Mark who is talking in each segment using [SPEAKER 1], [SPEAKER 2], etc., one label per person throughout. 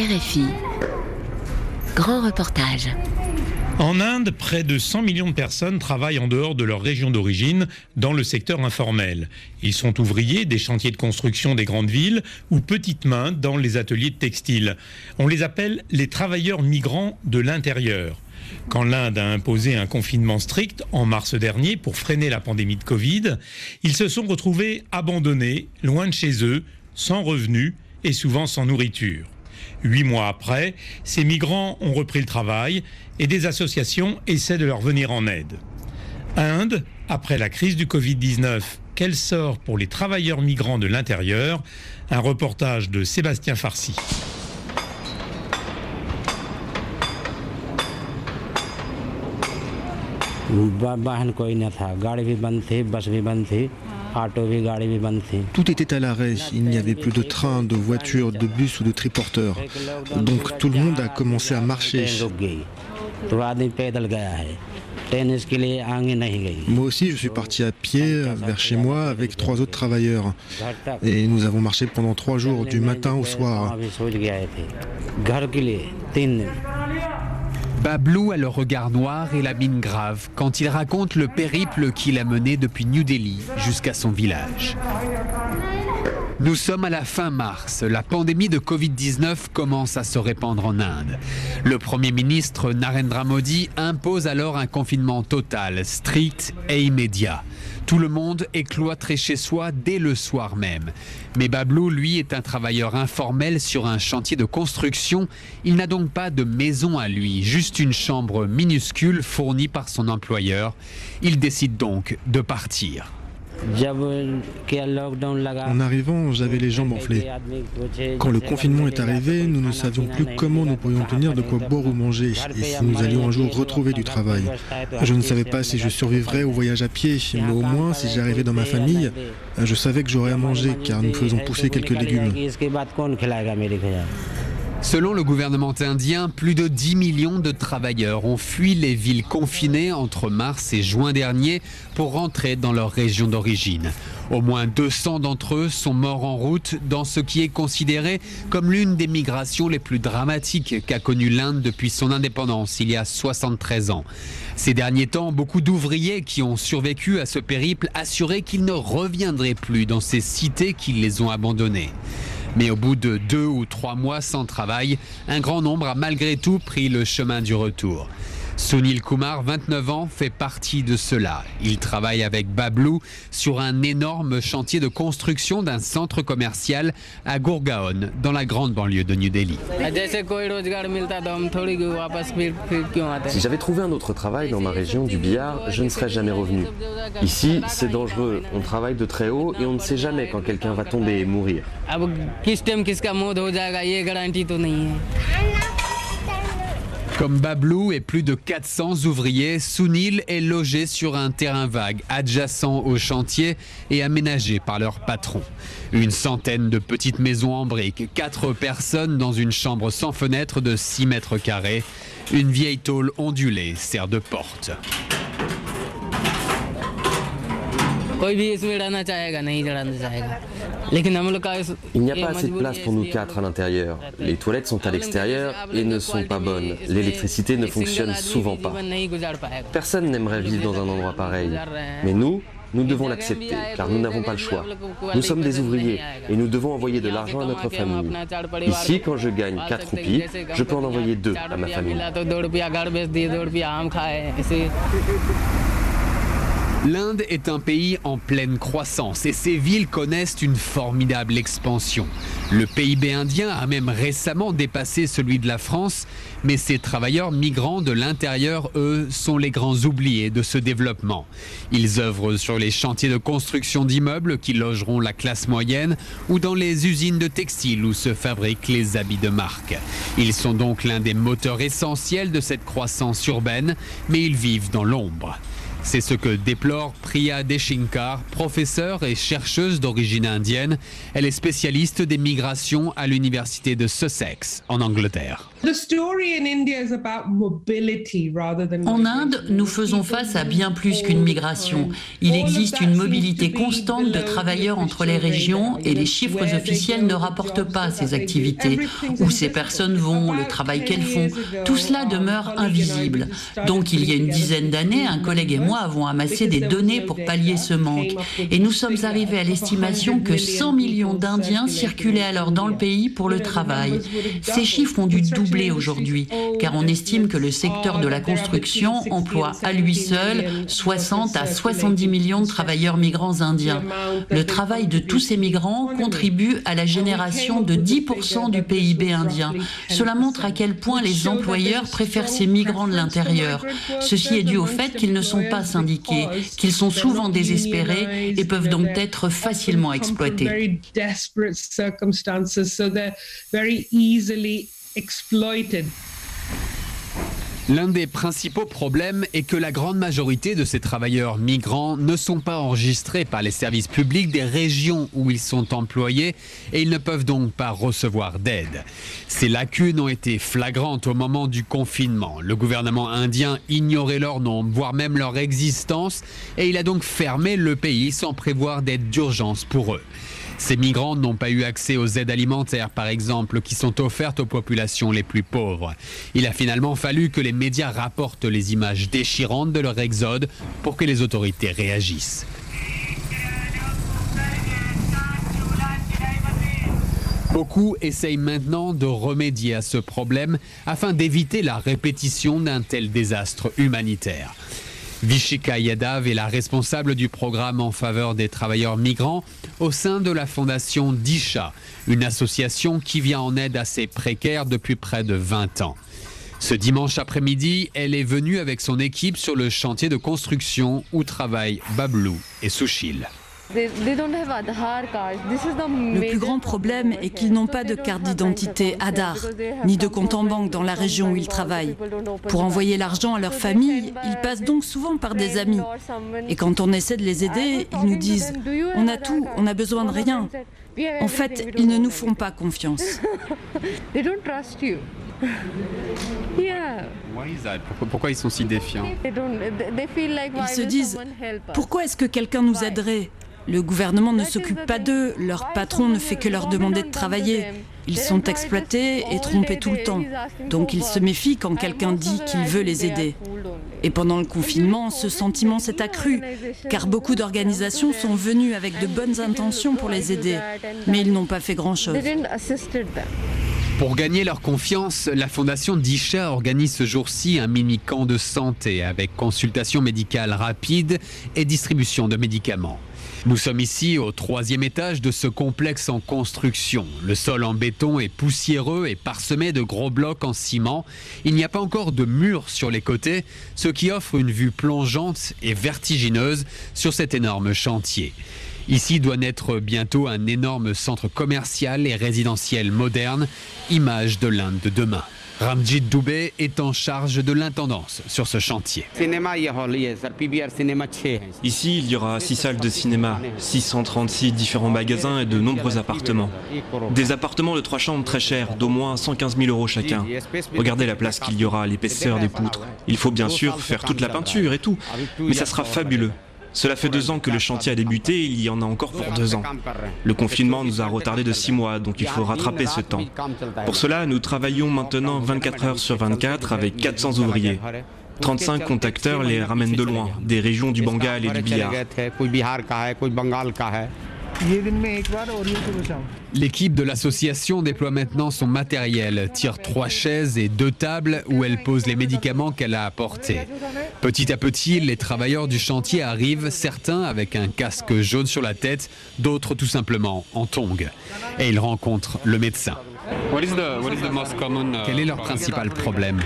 [SPEAKER 1] RFI. Grand reportage.
[SPEAKER 2] En Inde, près de 100 millions de personnes travaillent en dehors de leur région d'origine dans le secteur informel. Ils sont ouvriers des chantiers de construction des grandes villes ou petites mains dans les ateliers de textile. On les appelle les travailleurs migrants de l'intérieur. Quand l'Inde a imposé un confinement strict en mars dernier pour freiner la pandémie de Covid, ils se sont retrouvés abandonnés, loin de chez eux, sans revenus et souvent sans nourriture. Huit mois après, ces migrants ont repris le travail et des associations essaient de leur venir en aide. Inde, après la crise du Covid-19, quel sort pour les travailleurs migrants de l'intérieur. Un reportage de Sébastien
[SPEAKER 3] Tout était à l'arrêt, il n'y avait plus de trains, de voitures, de bus ou de triporteurs. Donc tout le monde a commencé à marcher. Moi aussi, je suis parti à pied vers chez moi avec trois autres travailleurs. Et nous avons marché pendant trois jours, du matin au soir.
[SPEAKER 4] Bablou a le regard noir et la mine grave quand il raconte le périple qu'il a mené depuis New Delhi jusqu'à son village. Nous sommes à la fin mars. La pandémie de Covid-19 commence à se répandre en Inde. Le Premier ministre Narendra Modi impose alors un confinement total, strict et immédiat. Tout le monde est cloîtré chez soi dès le soir même. Mais Bablou, lui, est un travailleur informel sur un chantier de construction. Il n'a donc pas de maison à lui, juste une chambre minuscule fournie par son employeur. Il décide donc de partir.
[SPEAKER 3] En arrivant, j'avais les jambes enflées. Quand le confinement est arrivé, nous ne savions plus comment nous pourrions tenir de quoi boire ou manger et si nous allions un jour retrouver du travail. Je ne savais pas si je survivrais au voyage à pied, mais au moins si j'arrivais dans ma famille, je savais que j'aurais à manger car nous faisons pousser quelques légumes.
[SPEAKER 4] Selon le gouvernement indien, plus de 10 millions de travailleurs ont fui les villes confinées entre mars et juin dernier pour rentrer dans leur région d'origine. Au moins 200 d'entre eux sont morts en route dans ce qui est considéré comme l'une des migrations les plus dramatiques qu'a connue l'Inde depuis son indépendance il y a 73 ans. Ces derniers temps, beaucoup d'ouvriers qui ont survécu à ce périple assuraient qu'ils ne reviendraient plus dans ces cités qui les ont abandonnés. Mais au bout de deux ou trois mois sans travail, un grand nombre a malgré tout pris le chemin du retour. Sunil Kumar, 29 ans, fait partie de cela. Il travaille avec Bablou sur un énorme chantier de construction d'un centre commercial à Gurgaon, dans la grande banlieue de New Delhi.
[SPEAKER 5] Si j'avais trouvé un autre travail dans ma région du Bihar, je ne serais jamais revenu. Ici, c'est dangereux. On travaille de très haut et on ne sait jamais quand quelqu'un va tomber et mourir.
[SPEAKER 4] Comme Bablou et plus de 400 ouvriers, Sunil est logé sur un terrain vague adjacent au chantier et aménagé par leur patron. Une centaine de petites maisons en briques, quatre personnes dans une chambre sans fenêtre de 6 mètres carrés. Une vieille tôle ondulée sert de porte.
[SPEAKER 5] Il n'y a pas assez de place pour nous quatre à l'intérieur. Les toilettes sont à l'extérieur et ne sont pas bonnes. L'électricité ne fonctionne souvent pas. Personne n'aimerait vivre dans un endroit pareil. Mais nous, nous devons l'accepter, car nous n'avons pas le choix. Nous sommes des ouvriers et nous devons envoyer de l'argent à notre famille. Ici, quand je gagne 4 roupies, je peux en envoyer 2 à ma famille.
[SPEAKER 4] L'Inde est un pays en pleine croissance et ses villes connaissent une formidable expansion. Le PIB indien a même récemment dépassé celui de la France, mais ces travailleurs migrants de l'intérieur, eux, sont les grands oubliés de ce développement. Ils œuvrent sur les chantiers de construction d'immeubles qui logeront la classe moyenne ou dans les usines de textiles où se fabriquent les habits de marque. Ils sont donc l'un des moteurs essentiels de cette croissance urbaine, mais ils vivent dans l'ombre. C'est ce que déplore Priya Deshinkar, professeure et chercheuse d'origine indienne. Elle est spécialiste des migrations à l'université de Sussex, en Angleterre.
[SPEAKER 6] En Inde, nous faisons face à bien plus qu'une migration. Il existe une mobilité constante de travailleurs entre les régions et les chiffres officiels ne rapportent pas ces activités, où ces personnes vont, le travail qu'elles font. Tout cela demeure invisible. Donc il y a une dizaine d'années, un collègue et moi avons amassé des données pour pallier ce manque. Et nous sommes arrivés à l'estimation que 100 millions d'Indiens circulaient alors dans le pays pour le travail. Ces chiffres ont dû doubler aujourd'hui, car on estime que le secteur de la construction emploie à lui seul 60 à 70 millions de travailleurs migrants indiens. Le travail de tous ces migrants contribue à la génération de 10% du PIB indien. Cela montre à quel point les employeurs préfèrent ces migrants de l'intérieur. Ceci est dû au fait qu'ils ne sont pas syndiqués, qu'ils sont souvent désespérés et peuvent donc être facilement exploités.
[SPEAKER 4] L'un des principaux problèmes est que la grande majorité de ces travailleurs migrants ne sont pas enregistrés par les services publics des régions où ils sont employés et ils ne peuvent donc pas recevoir d'aide. Ces lacunes ont été flagrantes au moment du confinement. Le gouvernement indien ignorait leur nombre, voire même leur existence, et il a donc fermé le pays sans prévoir d'aide d'urgence pour eux. Ces migrants n'ont pas eu accès aux aides alimentaires, par exemple, qui sont offertes aux populations les plus pauvres. Il a finalement fallu que les médias rapportent les images déchirantes de leur exode pour que les autorités réagissent. Beaucoup essayent maintenant de remédier à ce problème afin d'éviter la répétition d'un tel désastre humanitaire. Vishika Yadav est la responsable du programme en faveur des travailleurs migrants au sein de la fondation Disha, une association qui vient en aide à ces précaires depuis près de 20 ans. Ce dimanche après-midi, elle est venue avec son équipe sur le chantier de construction où travaillent Bablou et Sushil.
[SPEAKER 7] Le plus grand problème est qu'ils n'ont pas de carte d'identité Adar, ni de compte en banque dans la région où ils travaillent. Pour envoyer l'argent à leur famille, ils passent donc souvent par des amis. Et quand on essaie de les aider, ils nous disent ⁇ On a tout, on n'a besoin de rien ⁇ En fait, ils ne nous font pas confiance.
[SPEAKER 4] Pourquoi ils sont si défiants?
[SPEAKER 7] Ils se disent ⁇ Pourquoi est-ce que quelqu'un nous aiderait ?⁇ le gouvernement ne s'occupe pas d'eux, leur patron ne fait que leur demander de travailler. Ils sont exploités et trompés tout le temps. Donc ils se méfient quand quelqu'un dit qu'il veut les aider. Et pendant le confinement, ce sentiment s'est accru, car beaucoup d'organisations sont venues avec de bonnes intentions pour les aider, mais ils n'ont pas fait grand-chose.
[SPEAKER 4] Pour gagner leur confiance, la fondation Disha organise ce jour-ci un mini-camp de santé avec consultation médicale rapide et distribution de médicaments. Nous sommes ici au troisième étage de ce complexe en construction. Le sol en béton est poussiéreux et parsemé de gros blocs en ciment. Il n'y a pas encore de murs sur les côtés, ce qui offre une vue plongeante et vertigineuse sur cet énorme chantier. Ici doit naître bientôt un énorme centre commercial et résidentiel moderne, image de l'Inde de demain. Ramjit Doubé est en charge de l'intendance sur ce chantier.
[SPEAKER 8] Ici, il y aura six salles de cinéma, 636 différents magasins et de nombreux appartements. Des appartements de trois chambres très chers, d'au moins 115 000 euros chacun. Regardez la place qu'il y aura, l'épaisseur des poutres. Il faut bien sûr faire toute la peinture et tout, mais ça sera fabuleux. Cela fait deux ans que le chantier a débuté il y en a encore pour deux ans. Le confinement nous a retardé de six mois, donc il faut rattraper ce temps. Pour cela, nous travaillons maintenant 24 heures sur 24 avec 400 ouvriers. 35 contacteurs les ramènent de loin, des régions du Bengale et du Bihar.
[SPEAKER 4] L'équipe de l'association déploie maintenant son matériel, tire trois chaises et deux tables où elle pose les médicaments qu'elle a apportés. Petit à petit, les travailleurs du chantier arrivent, certains avec un casque jaune sur la tête, d'autres tout simplement en tongs. Et ils rencontrent le médecin. Quel est leur principal problème?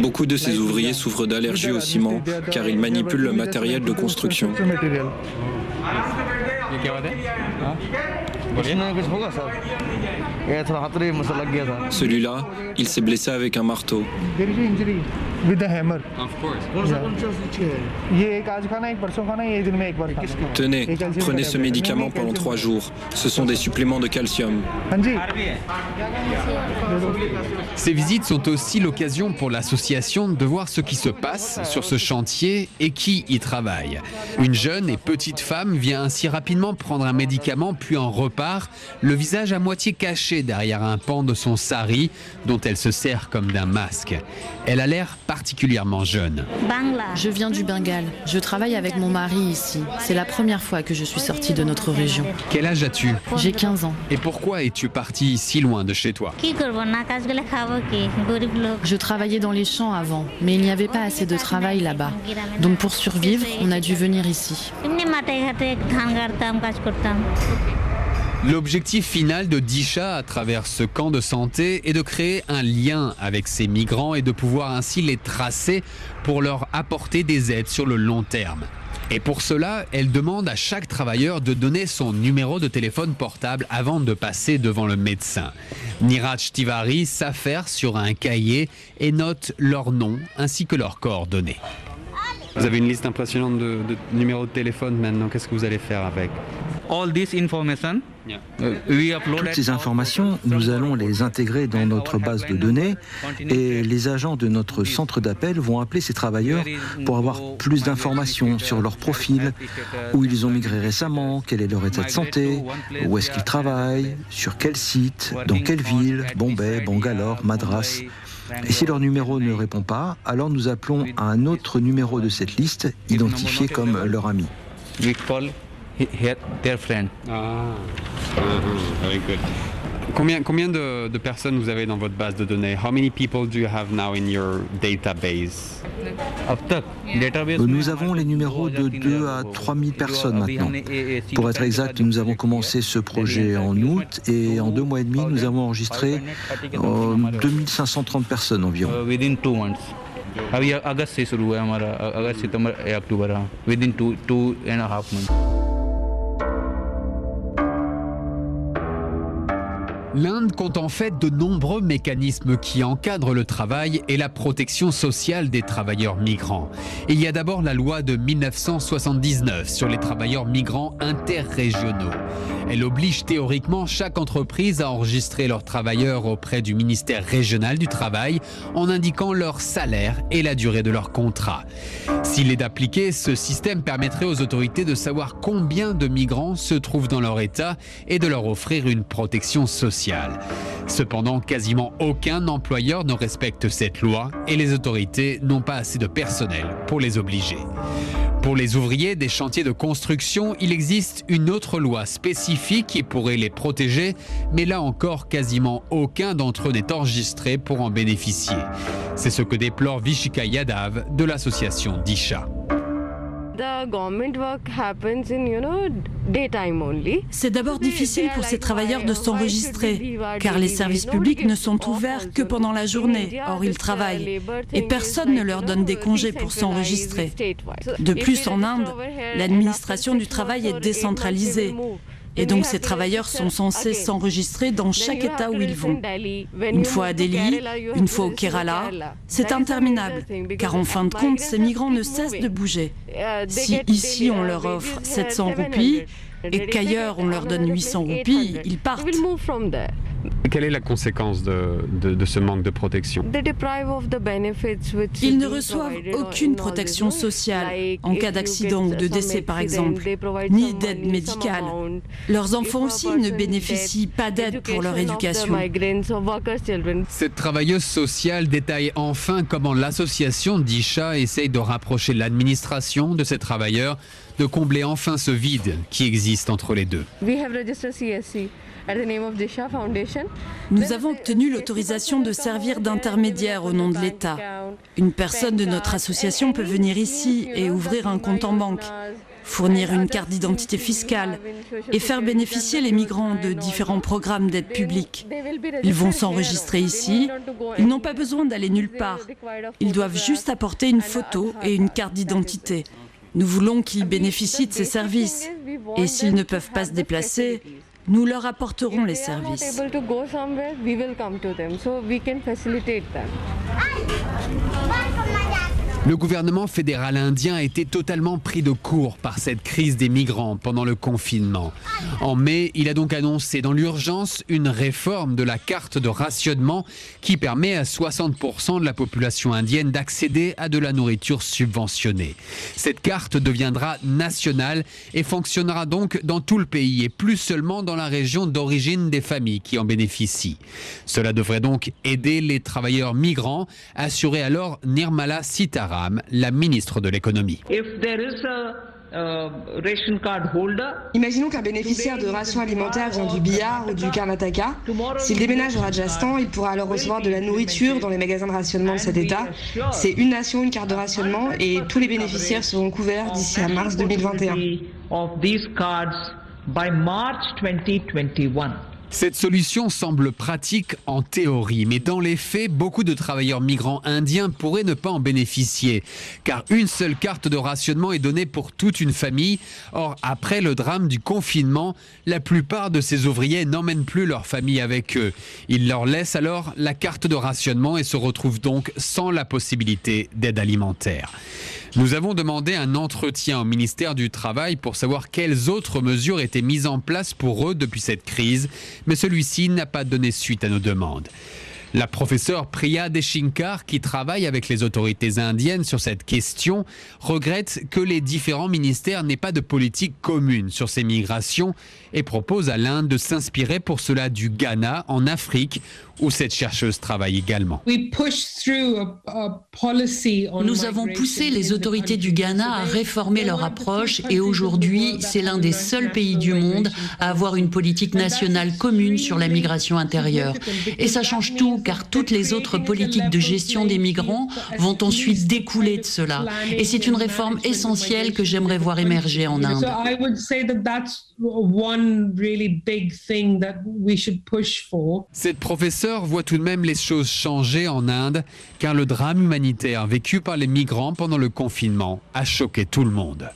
[SPEAKER 9] Beaucoup de ces ouvriers souffrent d'allergies au ciment car ils manipulent le matériel de construction. Celui-là, il s'est blessé avec un marteau. Tenez, prenez ce médicament pendant trois jours. Ce sont des suppléments de calcium.
[SPEAKER 4] Ces visites sont aussi l'occasion pour l'association de voir ce qui se passe sur ce chantier et qui y travaille. Une jeune et petite femme vient ainsi rapidement prendre un médicament puis en repart, le visage à moitié caché derrière un pan de son sari dont elle se sert comme d'un masque. Elle a l'air particulièrement jeune.
[SPEAKER 10] Je viens du Bengale. Je travaille avec mon mari ici. C'est la première fois que je suis sortie de notre région.
[SPEAKER 4] Quel âge as-tu?
[SPEAKER 10] J'ai 15 ans.
[SPEAKER 4] Et pourquoi es-tu partie si loin de chez toi?
[SPEAKER 10] Je travaillais dans les champs avant, mais il n'y avait pas assez de travail là-bas. Donc pour survivre, on a dû venir ici.
[SPEAKER 4] L'objectif final de Disha à travers ce camp de santé est de créer un lien avec ces migrants et de pouvoir ainsi les tracer pour leur apporter des aides sur le long terme. Et pour cela, elle demande à chaque travailleur de donner son numéro de téléphone portable avant de passer devant le médecin. Niraj Tivari s'affaire sur un cahier et note leur nom ainsi que leurs coordonnées. Vous avez une liste impressionnante de, de numéros de téléphone maintenant. Qu'est-ce que vous allez faire avec?
[SPEAKER 11] Toutes ces informations, nous allons les intégrer dans notre base de données et les agents de notre centre d'appel vont appeler ces travailleurs pour avoir plus d'informations sur leur profil, où ils ont migré récemment, quel est leur état de santé, où est-ce qu'ils travaillent, sur quel site, dans quelle ville, Bombay, Bangalore, Madras. Et si leur numéro ne répond pas, alors nous appelons à un autre numéro de cette liste, identifié comme leur ami.
[SPEAKER 4] Combien, combien de, de, personnes vous avez dans votre base de données? How many people do you have now in your database?
[SPEAKER 11] Nous avons les numéros de 2 à 3 000 personnes maintenant. Pour être exact, nous avons commencé ce projet en août et en deux mois et demi, nous avons enregistré euh, 2530 personnes environ.
[SPEAKER 4] L'Inde compte en fait de nombreux mécanismes qui encadrent le travail et la protection sociale des travailleurs migrants. Il y a d'abord la loi de 1979 sur les travailleurs migrants interrégionaux. Elle oblige théoriquement chaque entreprise à enregistrer leurs travailleurs auprès du ministère régional du travail en indiquant leur salaire et la durée de leur contrat. S'il est appliqué, ce système permettrait aux autorités de savoir combien de migrants se trouvent dans leur État et de leur offrir une protection sociale. Cependant, quasiment aucun employeur ne respecte cette loi et les autorités n'ont pas assez de personnel pour les obliger. Pour les ouvriers des chantiers de construction, il existe une autre loi spécifique qui pourrait les protéger, mais là encore, quasiment aucun d'entre eux n'est enregistré pour en bénéficier. C'est ce que déplore Vishika Yadav de l'association Disha.
[SPEAKER 7] C'est d'abord difficile pour ces travailleurs de s'enregistrer, car les services publics ne sont ouverts que pendant la journée, or ils travaillent, et personne ne leur donne des congés pour s'enregistrer. De plus, en Inde, l'administration du travail est décentralisée. Et donc ces travailleurs sont censés s'enregistrer dans chaque État où ils vont. Une fois à Delhi, une fois au Kerala. C'est interminable, car en fin de compte, ces migrants ne cessent de bouger. Si ici on leur offre 700 roupies et qu'ailleurs on leur donne 800 roupies, ils partent.
[SPEAKER 4] Quelle est la conséquence de, de, de, ce manque de protection
[SPEAKER 7] Ils ne reçoivent aucune protection sociale en cas d'accident ou de décès par exemple, ni d'aide médicale. Leurs enfants aussi ne bénéficient pas d'aide pour leur éducation.
[SPEAKER 4] Cette travailleuse sociale détaille enfin comment l'association d'Isha essaye de rapprocher l'administration de ces travailleurs, de combler enfin ce vide qui existe entre les deux.
[SPEAKER 7] Nous avons obtenu l'autorisation de servir d'intermédiaire au nom de l'État. Une personne de notre association peut venir ici et ouvrir un compte en banque, fournir une carte d'identité fiscale et faire bénéficier les migrants de différents programmes d'aide publique. Ils vont s'enregistrer ici, ils n'ont pas besoin d'aller nulle part. Ils doivent juste apporter une photo et une carte d'identité. Nous voulons qu'ils bénéficient de ces services. Et s'ils ne peuvent pas se déplacer, nous leur apporterons les services.
[SPEAKER 4] Le gouvernement fédéral indien a été totalement pris de court par cette crise des migrants pendant le confinement. En mai, il a donc annoncé dans l'urgence une réforme de la carte de rationnement qui permet à 60% de la population indienne d'accéder à de la nourriture subventionnée. Cette carte deviendra nationale et fonctionnera donc dans tout le pays et plus seulement dans la région d'origine des familles qui en bénéficient. Cela devrait donc aider les travailleurs migrants, assurait alors Nirmala Sitara la ministre de l'économie.
[SPEAKER 12] Imaginons qu'un bénéficiaire de rations alimentaires vient du Bihar ou du Karnataka. S'il déménage au Rajasthan, il pourra alors recevoir de la nourriture dans les magasins de rationnement de cet État. C'est une nation, une carte de rationnement et tous les bénéficiaires seront couverts d'ici à mars 2021.
[SPEAKER 4] Cette solution semble pratique en théorie, mais dans les faits, beaucoup de travailleurs migrants indiens pourraient ne pas en bénéficier, car une seule carte de rationnement est donnée pour toute une famille. Or, après le drame du confinement, la plupart de ces ouvriers n'emmènent plus leur famille avec eux. Ils leur laissent alors la carte de rationnement et se retrouvent donc sans la possibilité d'aide alimentaire. Nous avons demandé un entretien au ministère du Travail pour savoir quelles autres mesures étaient mises en place pour eux depuis cette crise, mais celui-ci n'a pas donné suite à nos demandes. La professeure Priya Deshinkar, qui travaille avec les autorités indiennes sur cette question, regrette que les différents ministères n'aient pas de politique commune sur ces migrations et propose à l'Inde de s'inspirer pour cela du Ghana en Afrique, où cette chercheuse travaille également?
[SPEAKER 6] Nous avons poussé les autorités du Ghana à réformer leur approche et aujourd'hui, c'est l'un des seuls pays du monde à avoir une politique nationale commune sur la migration intérieure. Et ça change tout car toutes les autres politiques de gestion des migrants vont ensuite découler de cela. Et c'est une réforme essentielle que j'aimerais voir émerger en Inde.
[SPEAKER 4] Cette professeure voit tout de même les choses changer en Inde, car le drame humanitaire vécu par les migrants pendant le confinement a choqué tout le monde.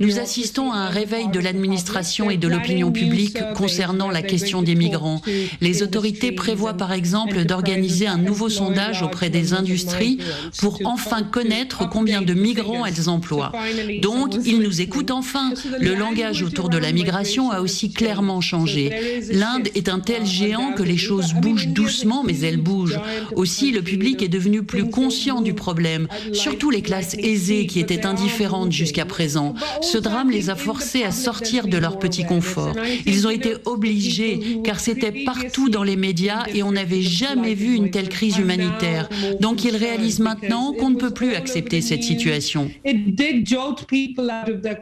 [SPEAKER 6] Nous assistons à un réveil de l'administration et de l'opinion publique concernant la question des migrants. Les autorités prévoient par exemple d'organiser un nouveau sondage auprès des industries pour enfin connaître combien de migrants elles emploient. Donc, ils nous écoutent enfin. Le langage autour de la migration a aussi clairement changé. L'Inde est un tel géant que les choses bougent doucement, mais elles bougent. Aussi, le public est devenu plus conscient du problème, surtout les classes aisées qui étaient indifférentes jusqu'à présent. Ce drame les a forcés à sortir de leur petit confort. Ils ont été obligés, car c'était partout dans les médias et on n'avait jamais vu une telle crise humanitaire. Donc ils réalisent maintenant qu'on ne peut plus accepter cette situation.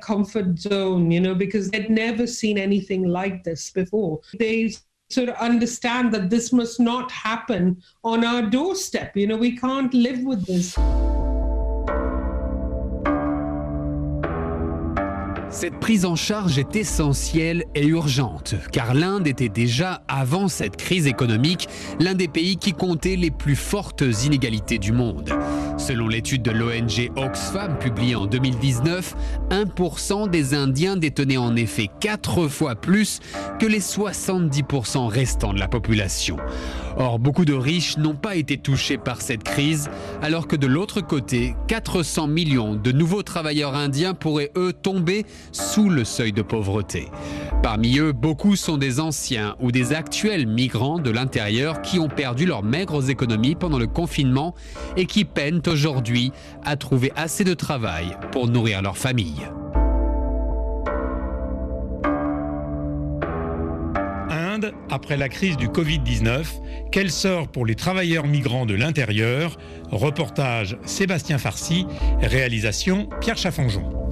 [SPEAKER 13] Comfort zone, you know, because they'd never seen anything like this before. They sort of understand that this must not happen on our doorstep. You know, we can't live with this.
[SPEAKER 4] Cette prise en charge est essentielle et urgente, car l'Inde était déjà, avant cette crise économique, l'un des pays qui comptait les plus fortes inégalités du monde. Selon l'étude de l'ONG Oxfam publiée en 2019, 1% des Indiens détenaient en effet 4 fois plus que les 70% restants de la population. Or, beaucoup de riches n'ont pas été touchés par cette crise, alors que de l'autre côté, 400 millions de nouveaux travailleurs indiens pourraient, eux, tomber sous le seuil de pauvreté. Parmi eux, beaucoup sont des anciens ou des actuels migrants de l'intérieur qui ont perdu leurs maigres économies pendant le confinement et qui peinent aujourd'hui à trouver assez de travail pour nourrir leur famille.
[SPEAKER 2] Après la crise du Covid-19 Quel sort pour les travailleurs migrants de l'intérieur? Reportage Sébastien Farcy, réalisation Pierre Chaffanjon.